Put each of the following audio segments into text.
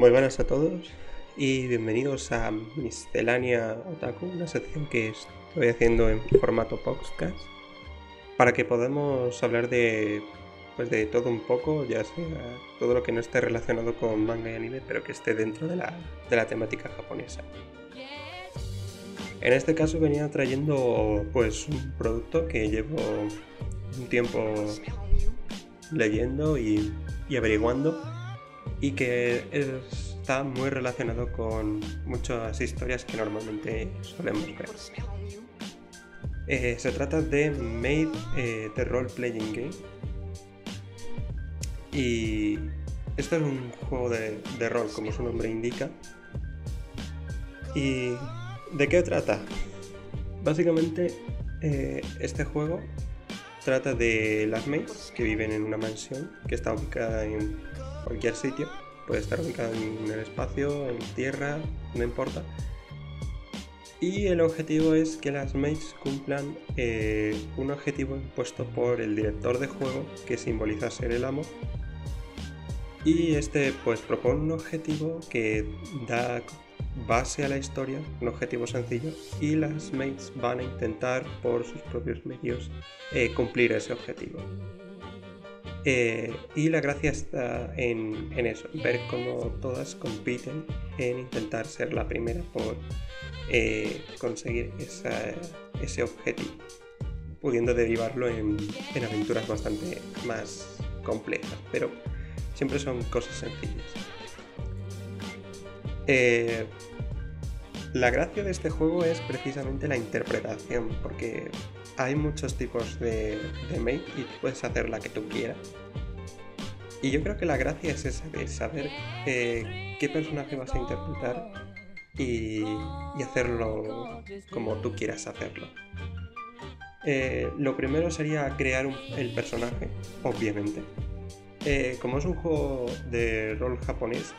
Muy buenas a todos y bienvenidos a Miscelánea Otaku, una sección que estoy haciendo en formato podcast para que podamos hablar de pues de todo un poco, ya sea todo lo que no esté relacionado con manga y anime, pero que esté dentro de la, de la temática japonesa. En este caso venía trayendo pues un producto que llevo un tiempo leyendo y, y averiguando y que está muy relacionado con muchas historias que normalmente solemos ver. Eh, se trata de Made eh, the Role Playing Game. Y esto es un juego de, rol, como su nombre indica. ¿Y de qué trata? Básicamente, eh, este juego trata de las mates que viven en una mansión que está ubicada en cualquier sitio. Puede estar ubicada en el espacio, en tierra, no importa. Y el objetivo es que las mates cumplan eh, un objetivo impuesto por el director de juego que simboliza ser el amo. Y este pues propone un objetivo que da base a la historia, un objetivo sencillo, y las mates van a intentar por sus propios medios eh, cumplir ese objetivo. Eh, y la gracia está en, eso, ver cómo todas compiten en intentar ser la primera por eh, conseguir ese objetivo, pudiendo derivarlo en, aventuras bastante más complejas, pero siempre son cosas sencillas. Eh, la gracia de este juego es precisamente la interpretación, porque hay muchos tipos de, de y puedes hacer la que tú quieras. Y yo creo que la gracia es esa, de saber eh, qué personaje vas a interpretar y, hacerlo como tú quieras hacerlo. Eh, lo primero sería crear el personaje, obviamente. Eh, como es un juego de rol japonés,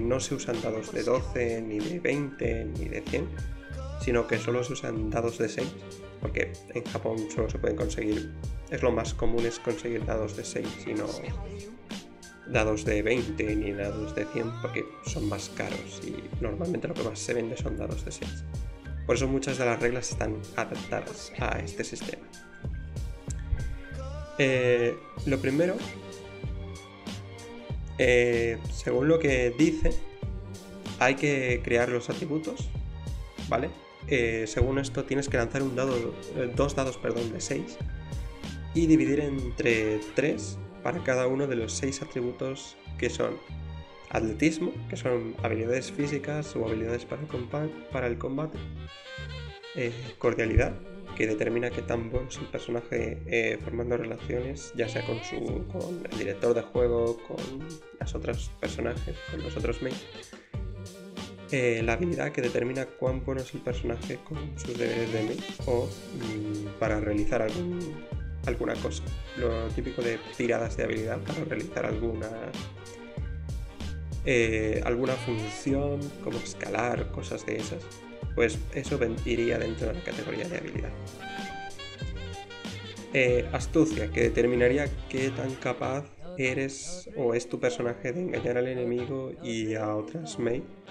no se usan dados de 12, ni de 20, ni de 100, sino que solo se usan dados de 6 porque en Japón solo se pueden conseguir, es lo más común es conseguir dados de 6 y no dados de 20 ni dados de 100 porque son más caros y normalmente lo que más se vende son dados de 6. Por eso muchas de las reglas están adaptadas a este sistema. Eh, lo primero, eh, según lo que dice, hay que crear los atributos, ¿vale? Eh, según esto tienes que lanzar un dado, eh, dos dados perdón, de 6 y dividir entre 3 para cada uno de los 6 atributos que son atletismo, que son habilidades físicas o habilidades para el, combate, eh, cordialidad, que determina qué tan bueno es el personaje formando relaciones, ya sea con, su, con el director de juego, con las otras personajes, con los otros mates eh, la habilidad que determina cuán bueno es el personaje con sus deberes de mí o mm, para realizar alguna cosa. Lo típico de tiradas de habilidad para realizar alguna eh, alguna función como escalar, cosas de esas. Pues eso iría dentro de la categoría de habilidad. Eh, astucia, que determinaría qué tan capaz eres o es tu personaje de engañar al enemigo y a otras mates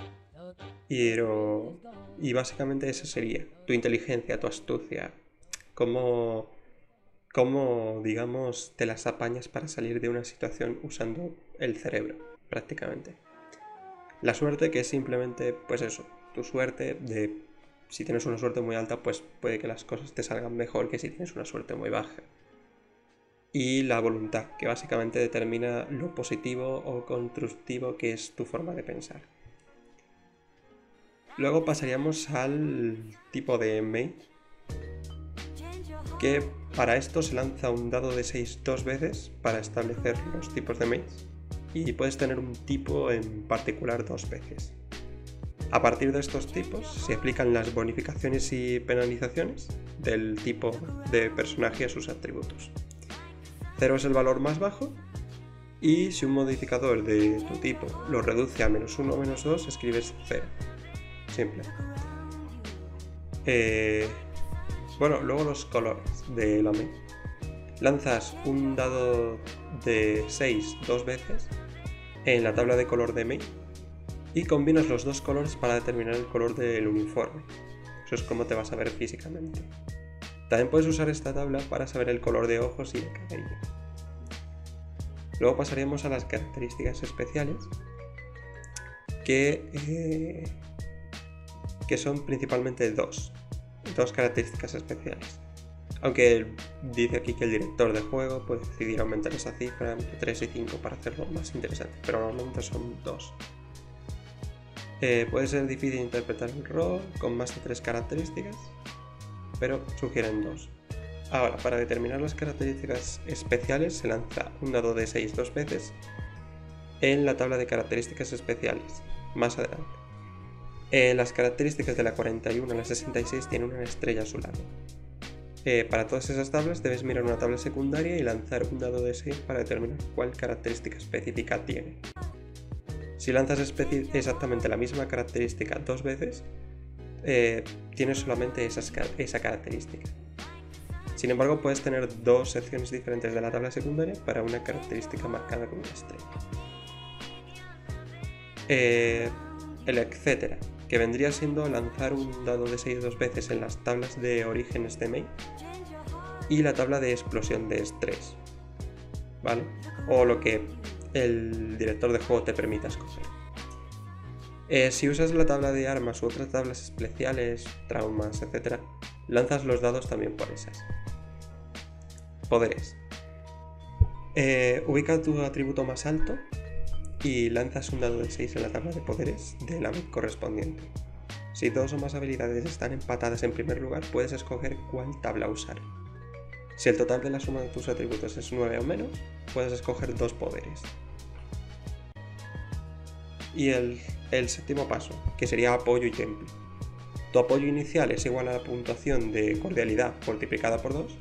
y básicamente esa sería tu inteligencia, tu astucia, cómo, cómo, digamos, te las apañas para salir de una situación usando el cerebro, prácticamente. La suerte que es simplemente, pues eso, tu suerte de... Si tienes una suerte muy alta, pues puede que las cosas te salgan mejor que si tienes una suerte muy baja. Y la voluntad, que básicamente determina lo positivo o constructivo que es tu forma de pensar. Luego pasaríamos al tipo de mate, que para esto se lanza un dado de 6 dos veces para establecer los tipos de mates y puedes tener un tipo en particular dos veces. A partir de estos tipos se aplican las bonificaciones y penalizaciones del tipo de personaje a sus atributos. 0 es el valor más bajo y si un modificador de tu tipo lo reduce a menos 1 o menos 2 escribes 0 simple. Eh, bueno, luego los colores de la. Lanzas un dado de 6 dos veces en la tabla de color de Mei y combinas los dos colores para determinar el color del uniforme. Eso es como te vas a ver físicamente. También puedes usar esta tabla para saber el color de ojos y de cabello. Luego pasaríamos a las características especiales, que, eh, que son principalmente dos, dos características especiales. Aunque dice aquí que el director de juego puede decidir aumentar esa cifra entre 3 y 5 para hacerlo más interesante, pero normalmente son dos. Eh, puede ser difícil interpretar el rol con más de tres características, pero sugieren dos. Ahora, para determinar las características especiales se lanza un dado de 6 dos veces en la tabla de características especiales, más adelante. Eh, las características de la 41 a la 66 tienen una estrella a su lado. Eh, para todas esas tablas debes mirar una tabla secundaria y lanzar un dado de 6 para determinar cuál característica específica tiene. Si lanzas exactamente la misma característica dos veces, eh, tienes solamente esa característica. Sin embargo, puedes tener dos secciones diferentes de la tabla secundaria para una característica marcada con una estrella. El etcétera, que vendría siendo lanzar un dado de 6 dos veces en las tablas de orígenes de main y la tabla de explosión de estrés. ¿Vale? O lo que el director de juego te permita escoger. Eh, si usas la tabla de armas u otras tablas especiales, traumas, etc., lanzas los dados también por esas. Poderes. Eh, ubica tu atributo más alto y lanzas un dado de 6 en la tabla de poderes de la correspondiente. Si dos o más habilidades están empatadas en primer lugar, puedes escoger cuál tabla usar. Si el total de la suma de tus atributos es 9 o menos, puedes escoger dos poderes. Y el, el séptimo paso, que sería apoyo y temple. Tu apoyo inicial es igual a la puntuación de cordialidad multiplicada por 2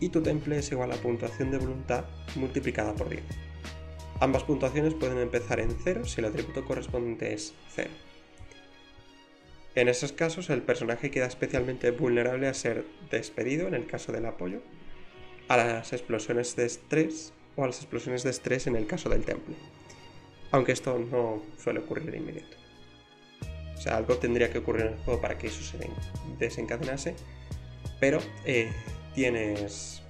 y tu temple es igual a la puntuación de voluntad multiplicada por 10. Ambas puntuaciones pueden empezar en 0 si el atributo correspondiente es 0. En esos casos, el personaje queda especialmente vulnerable a ser despedido en el caso del apoyo, a las explosiones de estrés o a las explosiones de estrés en el caso del temple. Aunque esto no suele ocurrir de inmediato. O sea, algo tendría que ocurrir en el juego para que eso se desencadenase, pero eh, tienes.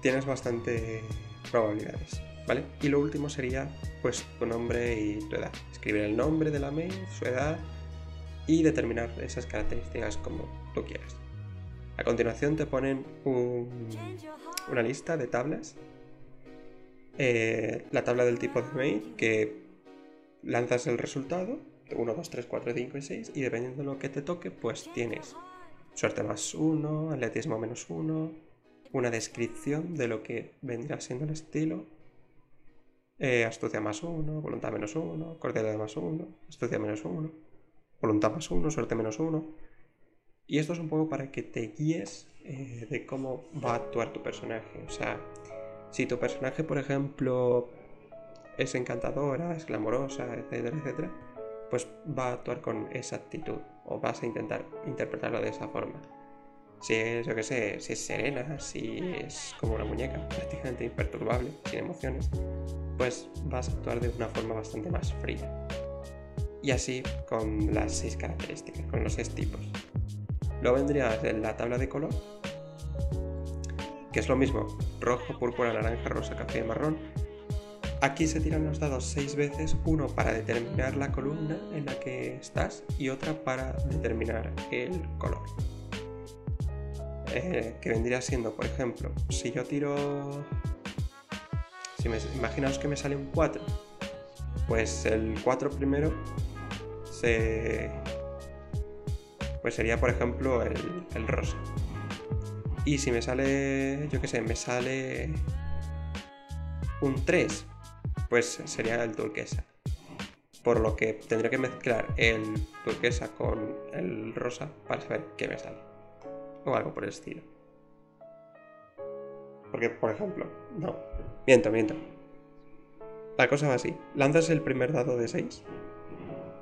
tienes bastante probabilidades, ¿vale? Y lo último sería, pues, tu nombre y tu edad. Escribir el nombre de la mail, su edad y determinar esas características como tú quieras. A continuación te ponen una lista de tablas. Eh, la tabla del tipo de mail que lanzas el resultado, 1, 2, 3, 4, 5 y 6, y dependiendo de lo que te toque, pues tienes suerte más 1, atletismo menos 1, una descripción de lo que vendría siendo el estilo, eh, astucia más 1, voluntad menos 1, cordialidad más 1, astucia menos 1, voluntad más 1, suerte menos 1. Y esto es un poco para que te guíes eh, de cómo va a actuar tu personaje. O sea, si tu personaje, por ejemplo, es encantadora, es glamorosa, etcétera, etcétera, pues va a actuar con esa actitud o vas a intentar interpretarlo de esa forma. Si es, yo que sé, si es serena, si es como una muñeca, prácticamente imperturbable, sin emociones, pues vas a actuar de una forma bastante más fría. Y así con las seis características, con los seis tipos. Luego vendría la tabla de color, que es lo mismo, rojo, púrpura, naranja, rosa, café marrón, Aquí se tiran los dados seis veces, uno para determinar la columna en la que estás y otra para determinar el color. Eh, que vendría siendo, por ejemplo, si yo tiro... Si me, imaginaos que me sale un 4, pues el 4 primero se... Pues sería, por ejemplo, el, el rosa. Y si me sale, yo qué sé, me sale un 3, pues sería el turquesa. Por lo que tendría que mezclar el turquesa con el rosa para saber qué me sale. O algo por el estilo. Porque, por ejemplo, no. Miento, miento. La cosa va así. Lanzas el primer dado de 6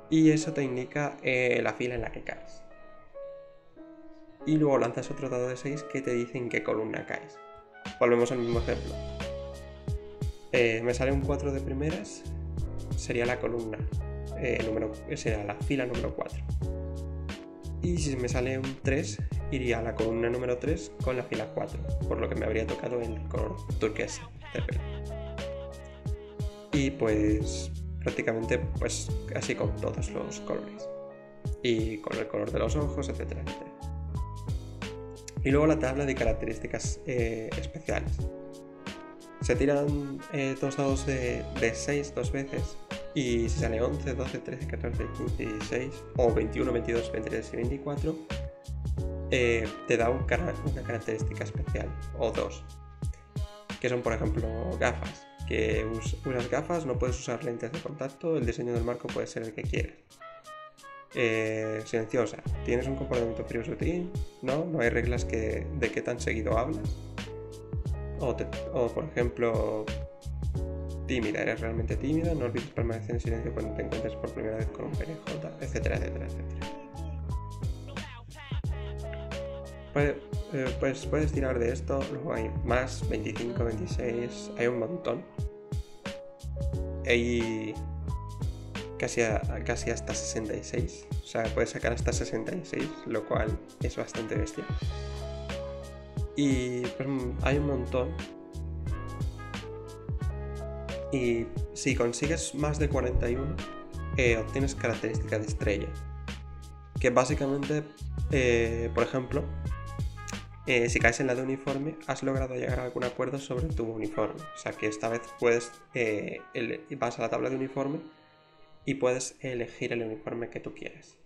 y eso te indica eh, la fila en la que caes. Y luego lanzas otro dado de 6 que te dice en qué columna caes. Volvemos al mismo ejemplo. Eh, me sale un 4 de primeras sería la columna, eh, número, sería la fila número 4. Y si me sale un 3, iría a la columna número 3 con la fila 4, por lo que me habría tocado el color turquesa de pelo. Y pues prácticamente pues así con todos los colores. Y con el color de los ojos, etcétera. Y luego la tabla de características eh, especiales. Se tiran eh, dos dados de, 6 dos veces. Y si sale 11, 12, 13, 14, 15, 16 o 21, 22, 23 y 24, eh, te da una característica especial o dos. Que son, por ejemplo, gafas. Que usas gafas, no puedes usar lentes de contacto, el diseño del marco puede ser el que quieras. Eh, silenciosa. ¿Tienes un comportamiento frío sutil? ¿No? No hay reglas que, de qué tan seguido hablas. O, por ejemplo, tímida. ¿Eres realmente tímida? No olvides permanecer en silencio cuando te encuentres por primera vez con un PNJ, etcétera, etcétera, etcétera. pues puedes tirar de esto, luego hay más, 25, 26, hay un montón. Hay casi, casi hasta 66. O sea, puedes sacar hasta 66, lo cual es bastante bestia. Y pues hay un montón. Y si consigues más de 41, eh, obtienes característica de estrella. Que básicamente, eh, por ejemplo, eh, si caes en la de uniforme, has logrado llegar a algún acuerdo sobre tu uniforme. O sea que esta vez puedes, vas a la tabla de uniforme y puedes elegir el uniforme que tú quieres.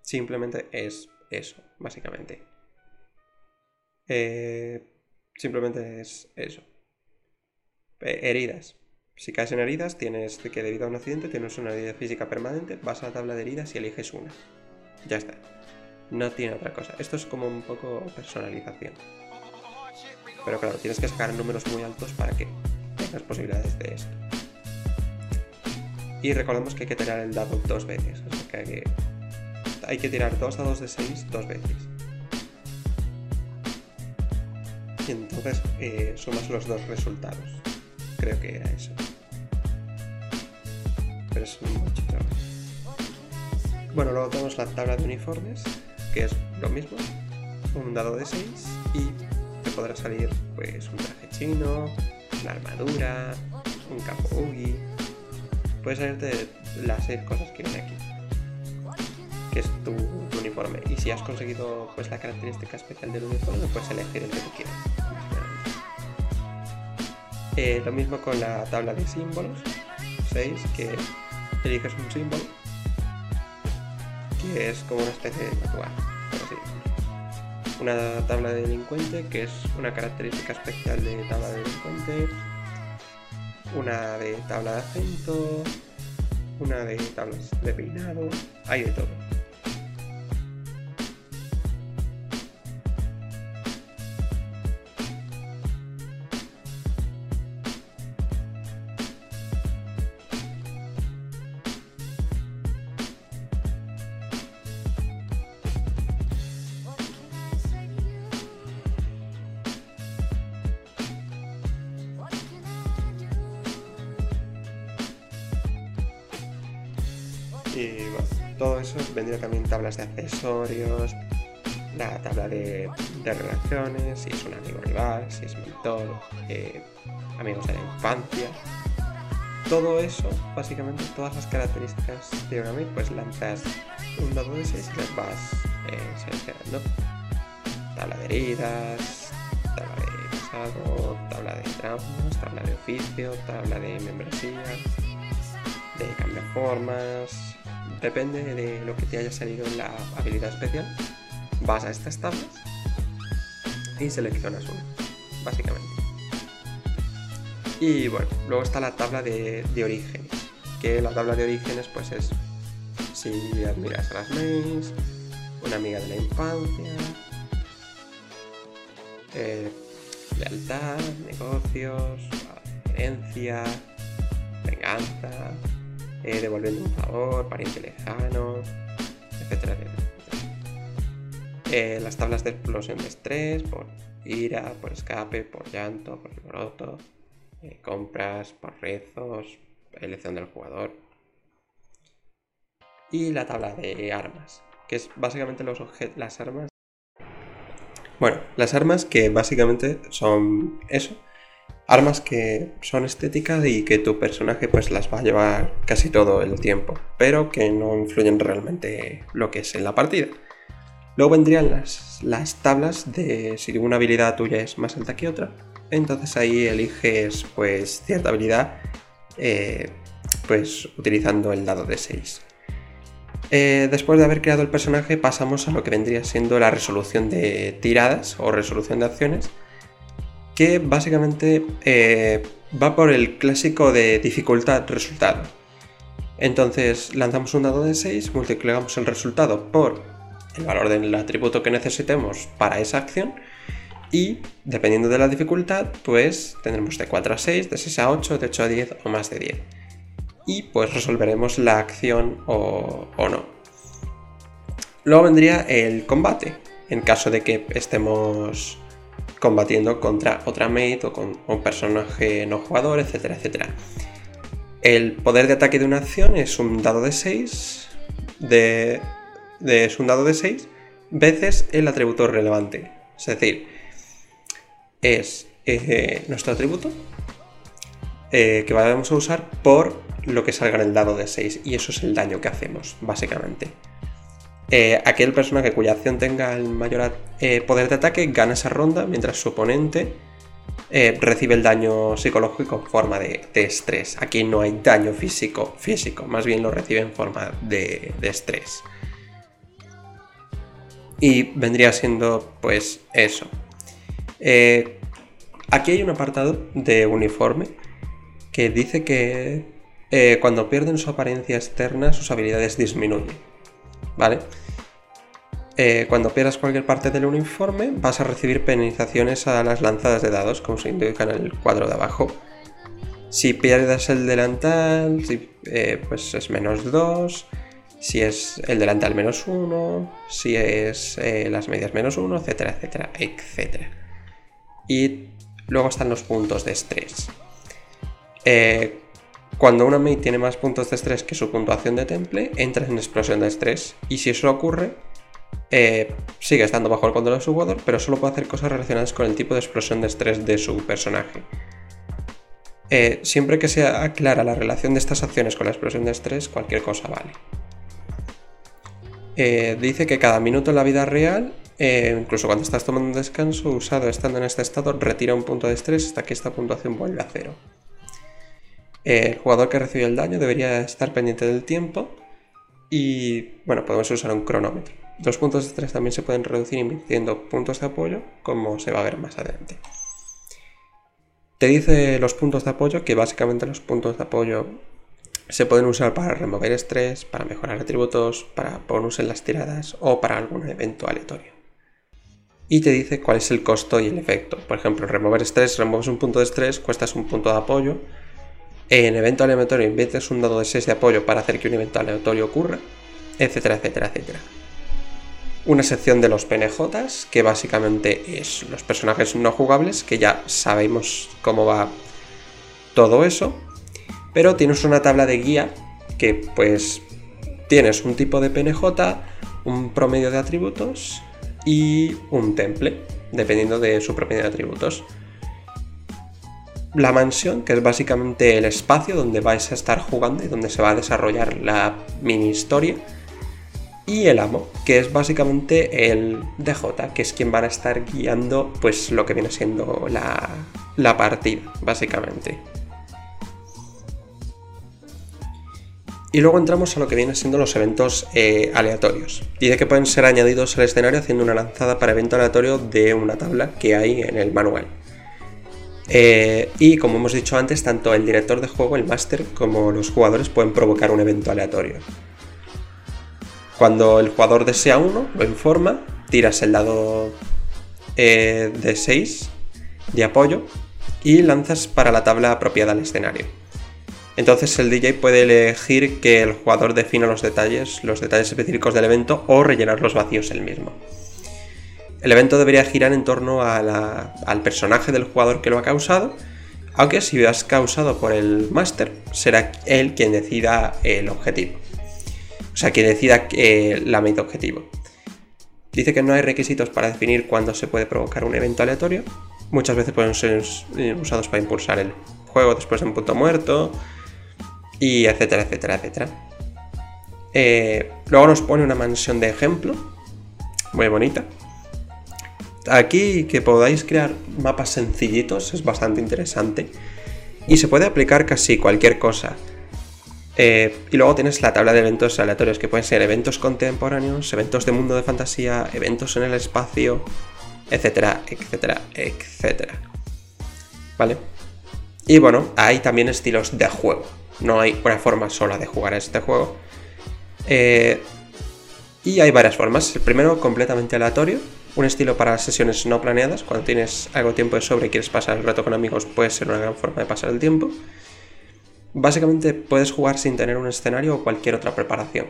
Simplemente es eso, básicamente. Simplemente es eso. Heridas. Si caes en heridas, tienes que debido a un accidente tienes una herida física permanente, vas a la tabla de heridas y eliges una. Ya está. No tiene otra cosa. Esto es como un poco personalización. Pero claro, tienes que sacar números muy altos para que tengas posibilidades de esto. Y recordemos que hay que tirar el dado dos veces. O sea que hay que, tirar dos dados de 6 dos veces. Y entonces eh, sumas los dos resultados. Creo que era eso. Pero es mucho trabajo. Bueno, luego tenemos la tabla de uniformes, que es lo mismo. Un dado de 6 y te podrá salir pues un traje chino, una armadura, un capo ugi, puedes salirte las seis cosas que viene aquí, que es tu, uniforme. Y si has conseguido pues la característica especial del uniforme, puedes elegir el que tú quieras. Eh, lo mismo con la tabla de símbolos, 6, que eliges un símbolo, que es como una especie de tatuaje, Una tabla de delincuente, que es una característica especial de tabla de delincuente. Una de tabla de acento, una de tablas de peinado, hay de todo. De accesorios, la tabla de, relaciones, si es un amigo rival, si es mentor, eh, amigos de la infancia. Todo eso, básicamente todas las características de Orami, pues lanzas un dado de 6 y las vas eh, seleccionando. Tabla de heridas, tabla de pasado, tabla de traumas, tabla de oficio, tabla de membresía, de formas, depende de lo que te haya salido en la habilidad especial, vas a estas tablas y seleccionas una, básicamente. Y bueno, luego está la tabla de, orígenes, que la tabla de orígenes pues es si admiras a las mains, una amiga de la infancia, eh, lealtad, negocios, herencia, venganza, eh, devolviendo un favor, pariente lejano, etcétera, eh, las tablas de explosión de estrés, por ira, por escape, por llanto, por alboroto, eh, compras, por rezos, elección del jugador. Y la tabla de armas, que es básicamente los las armas. Bueno, las armas que básicamente son eso. Armas que son estéticas y que tu personaje pues las va a llevar casi todo el tiempo, pero que no influyen realmente lo que es en la partida. Luego vendrían las, las tablas de si una habilidad tuya es más alta que otra. Entonces ahí eliges pues cierta habilidad eh, pues utilizando el dado de 6. Eh, después de haber creado el personaje pasamos a lo que vendría siendo la resolución de tiradas o resolución de acciones que básicamente eh, va por el clásico de dificultad resultado. Entonces lanzamos un dado de 6, multiplicamos el resultado por el valor del atributo que necesitemos para esa acción y dependiendo de la dificultad pues tendremos de 4 a 6, de 6 a 8, de 8 a 10 o más de 10 y pues resolveremos la acción o, no. Luego vendría el combate, en caso de que estemos combatiendo contra otra mate o con un personaje no jugador, etcétera, etcétera. El poder de ataque de una acción es un dado de 6 de es un dado de 6 veces el atributo relevante. Es decir, es eh, nuestro atributo eh, que vamos a usar por lo que salga en el dado de 6 y eso es el daño que hacemos, básicamente. Eh, aquel personaje cuya acción tenga el mayor poder de ataque gana esa ronda mientras su oponente recibe el daño psicológico en forma de, estrés. Aquí no hay daño físico, físico, más bien lo recibe en forma de estrés. Y vendría siendo pues eso. Eh, aquí hay un apartado de uniforme que dice que eh, cuando pierden su apariencia externa sus habilidades disminuyen. ¿Vale? Eh, cuando pierdas cualquier parte del uniforme vas a recibir penalizaciones a las lanzadas de dados, como se indica en el cuadro de abajo. Si pierdes el delantal, pues es menos 2 si es el delantal menos uno, si es eh, las medias menos uno, etcétera, etcétera, etcétera. Y luego están los puntos de estrés. Eh, cuando una mate tiene más puntos de estrés que su puntuación de temple, entra en explosión de estrés. Y si eso ocurre, eh, sigue estando bajo el control de su jugador, pero solo puede hacer cosas relacionadas con el tipo de explosión de estrés de su personaje. siempre que sea clara la relación de estas acciones con la explosión de estrés, cualquier cosa vale. Eh, dice que cada minuto en la vida real, eh, incluso cuando estás tomando un descanso, usado estando en este estado, retira un punto de estrés hasta que esta puntuación vuelve a cero. el jugador que recibe el daño debería estar pendiente del tiempo y, bueno, podemos usar un cronómetro. Los puntos de estrés también se pueden reducir invirtiendo puntos de apoyo, como se va a ver más adelante. Te dice los puntos de apoyo, que básicamente los puntos de apoyo se pueden usar para remover estrés, para mejorar atributos, para bonus en las tiradas o para algún evento aleatorio. Y te dice cuál es el costo y el efecto. Por ejemplo, remover estrés, removes un punto de estrés, cuestas un punto de apoyo. En evento aleatorio inviertes un dado de 6 de apoyo para hacer que un evento aleatorio ocurra, etcétera, etcétera, etcétera. Una sección de los PNJs, que básicamente es los personajes no jugables, que ya sabemos cómo va todo eso pero tienes una tabla de guía que pues tienes un tipo de PNJ, un promedio de atributos y un temple, dependiendo de su promedio de atributos. La mansión, que es básicamente el espacio donde vais a estar jugando y donde se va a desarrollar la mini historia. Y el amo, que es básicamente el DJ, que es quien va a estar guiando pues lo que viene siendo la, la partida, básicamente. Y luego entramos a lo que vienen siendo los eventos eh, aleatorios. Dice que pueden ser añadidos al escenario haciendo una lanzada para evento aleatorio de una tabla que hay en el manual. Eh, y como hemos dicho antes, tanto el director de juego, el máster, como los jugadores pueden provocar un evento aleatorio. Cuando el jugador desea uno, lo informa, tiras el dado eh, de 6 de apoyo y lanzas para la tabla apropiada al escenario. Entonces el DJ puede elegir que el jugador defina los detalles, los detalles específicos del evento o rellenar los vacíos él mismo. El evento debería girar en torno al personaje del jugador que lo ha causado Aunque si has causado por el máster, será él quien decida el objetivo. O sea, quien decida eh, la meta objetivo. Dice que no hay requisitos para definir cuándo se puede provocar un evento aleatorio. Muchas veces pueden ser usados para impulsar el juego después de un punto muerto. Y etcétera, etcétera, etcétera. Eh, luego nos pone una mansión de ejemplo. Muy bonita. Aquí que podáis crear mapas sencillitos es bastante interesante. Y se puede aplicar casi cualquier cosa. Eh, y luego tienes la tabla de eventos aleatorios, que pueden ser eventos contemporáneos, eventos de mundo de fantasía, eventos en el espacio, etcétera, etcétera, etcétera. ¿Vale? Y bueno, hay también estilos de juego. No hay una forma sola de jugar a este juego. Eh, y hay varias formas. El primero, completamente aleatorio, un estilo para sesiones no planeadas. Cuando tienes algo tiempo de sobre y quieres pasar el rato con amigos, puede ser una gran forma de pasar el tiempo. Básicamente puedes jugar sin tener un escenario o cualquier otra preparación.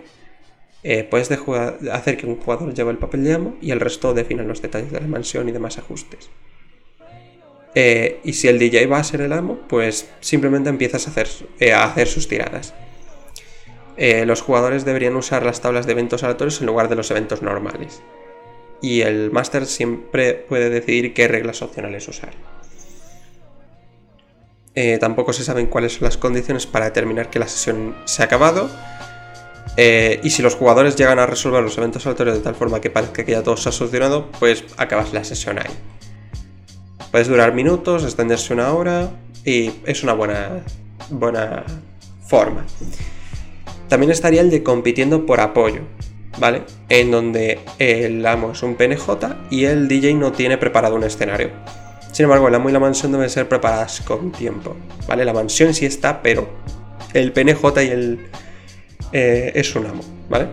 Eh, puedes hacer que un jugador lleve el papel de amo y el resto defina los detalles de la mansión y demás ajustes. Eh, y si el DJ va a ser el amo, pues simplemente empiezas a hacer, eh, a hacer sus tiradas. los jugadores deberían usar las tablas de eventos aleatorios en lugar de los eventos normales y el máster siempre puede decidir qué reglas opcionales usar. Eh, tampoco se saben cuáles son las condiciones para determinar que la sesión se ha acabado. Eh, y si los jugadores llegan a resolver los eventos aleatorios de tal forma que parezca que ya todo se ha solucionado, pues acabas la sesión ahí. Puedes durar minutos, extenderse una hora y es una buena, buena forma. También estaría el de compitiendo por apoyo. ¿vale? En donde el amo es un PNJ y el DJ no tiene preparado un escenario. Sin embargo, el amo y la mansión deben ser preparadas con tiempo, ¿vale? La mansión sí está, pero el PNJ y el... Eh, es un amo, ¿vale?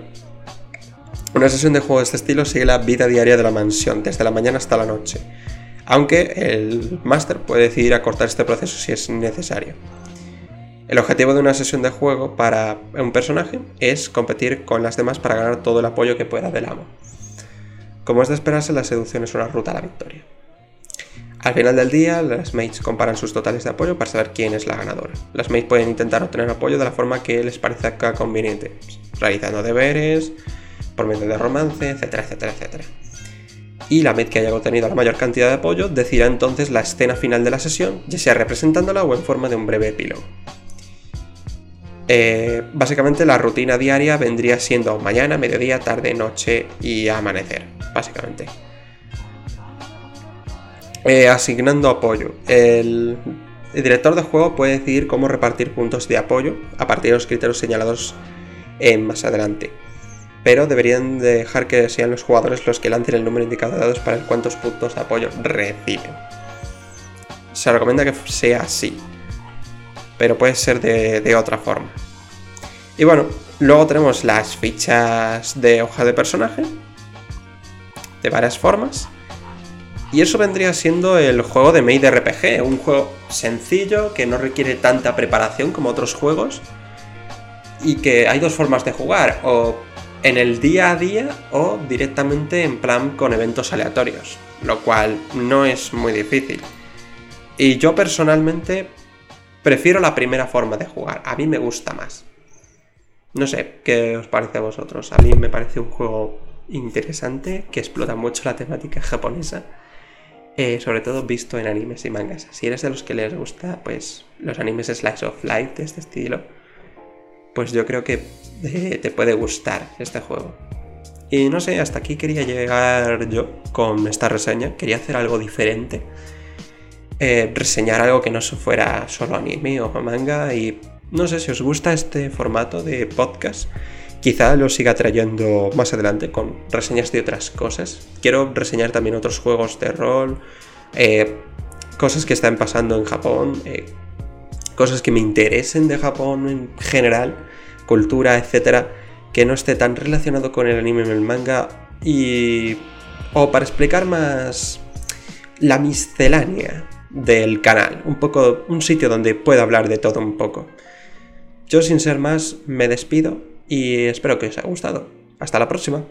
Una sesión de juego de este estilo sigue la vida diaria de la mansión, desde la mañana hasta la noche. Aunque el máster puede decidir acortar este proceso si es necesario. El objetivo de una sesión de juego para un personaje es competir con las demás para ganar todo el apoyo que pueda del amo. Como es de esperarse, la seducción es una ruta a la victoria. Al final del día, las mates comparan sus totales de apoyo para saber quién es la ganadora. Las mates pueden intentar obtener apoyo de la forma que les parezca conveniente, realizando deberes, por medio de romance, etcétera, etcétera, etcétera. Y la mate que haya obtenido la mayor cantidad de apoyo decidirá entonces la escena final de la sesión, ya sea representándola o en forma de un breve epílogo. Eh, básicamente la rutina diaria vendría siendo mañana, mediodía, tarde, noche y amanecer, básicamente. Eh, asignando apoyo. El, director de juego puede decidir cómo repartir puntos de apoyo a partir de los criterios señalados en más adelante. Pero deberían dejar que sean los jugadores los que lancen el número indicado de dados para el cuántos puntos de apoyo reciben. Se recomienda que sea así, pero puede ser de, otra forma. Y bueno, luego tenemos las fichas de hoja de personaje, de varias formas. Y eso vendría siendo el juego de Made RPG, un juego sencillo que no requiere tanta preparación como otros juegos. Y que hay dos formas de jugar, o en el día a día o directamente en plan con eventos aleatorios, lo cual no es muy difícil. Y yo personalmente Prefiero la primera forma de jugar, a mí me gusta más. No sé, ¿qué os parece a vosotros? A mí me parece un juego interesante, que explota mucho la temática japonesa, eh, sobre todo visto en animes y mangas. Si eres de los que les gusta, pues los animes slice of life de este estilo, pues yo creo que eh, te puede gustar este juego. Y no sé, hasta aquí quería llegar yo con esta reseña, quería hacer algo diferente eh, reseñar algo que no fuera solo anime o manga y no sé si os gusta este formato de podcast. Quizá lo siga trayendo más adelante con reseñas de otras cosas. Quiero reseñar también otros juegos de rol, eh, cosas que están pasando en Japón, eh, cosas que me interesen de Japón en general, cultura, etcétera, que no esté tan relacionado con el anime y el manga y o para explicar más la miscelánea del canal, un poco un sitio donde puedo hablar de todo un poco. Yo sin ser más me despido y espero que os haya gustado. Hasta la próxima.